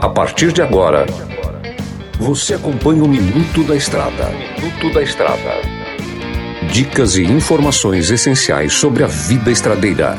A partir de agora, você acompanha o Minuto da Estrada. Minuto da Estrada. Dicas e informações essenciais sobre a vida estradeira.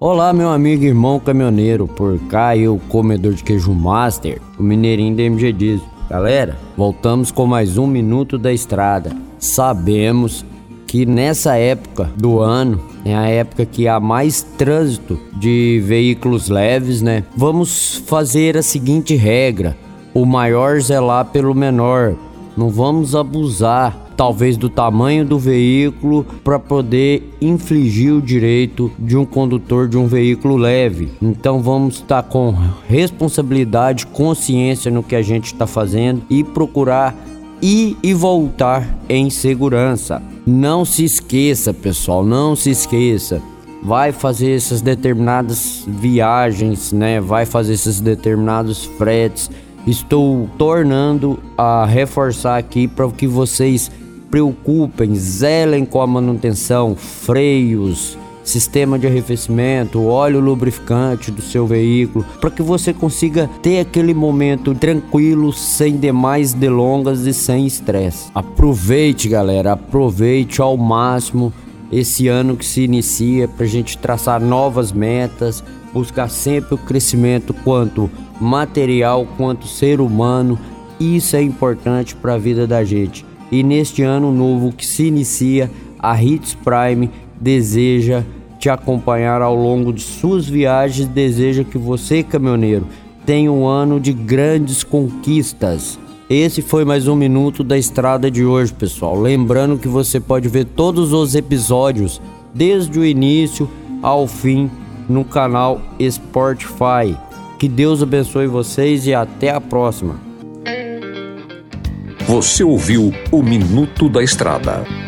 Olá, meu amigo e irmão caminhoneiro, por cá eu, comedor de queijo master, o mineirinho da MG Diesel. Galera, voltamos com mais um Minuto da Estrada. Sabemos que nessa época do ano é a época que há mais trânsito de veículos leves, né? Vamos fazer a seguinte regra: o maior zelar pelo menor. Não vamos abusar, talvez, do tamanho do veículo para poder infligir o direito de um condutor de um veículo leve. Então vamos estar com responsabilidade, consciência no que a gente está fazendo e procurar ir e voltar em segurança. Não se esqueça, pessoal, não se esqueça. Vai fazer essas determinadas viagens, né? Vai fazer esses determinados fretes. Estou tornando a reforçar aqui para que vocês preocupem, zelem com a manutenção, freios, sistema de arrefecimento, óleo lubrificante do seu veículo, para que você consiga ter aquele momento tranquilo, sem demais delongas e sem estresse. Aproveite, galera, aproveite ao máximo esse ano que se inicia para a gente traçar novas metas, buscar sempre o crescimento quanto material quanto ser humano. Isso é importante para a vida da gente. E neste ano novo que se inicia, a Hits Prime deseja te acompanhar ao longo de suas viagens. Deseja que você, caminhoneiro, tenha um ano de grandes conquistas. Esse foi mais um minuto da estrada de hoje, pessoal. Lembrando que você pode ver todos os episódios desde o início ao fim no canal Spotify. Que Deus abençoe vocês e até a próxima. Você ouviu o Minuto da Estrada.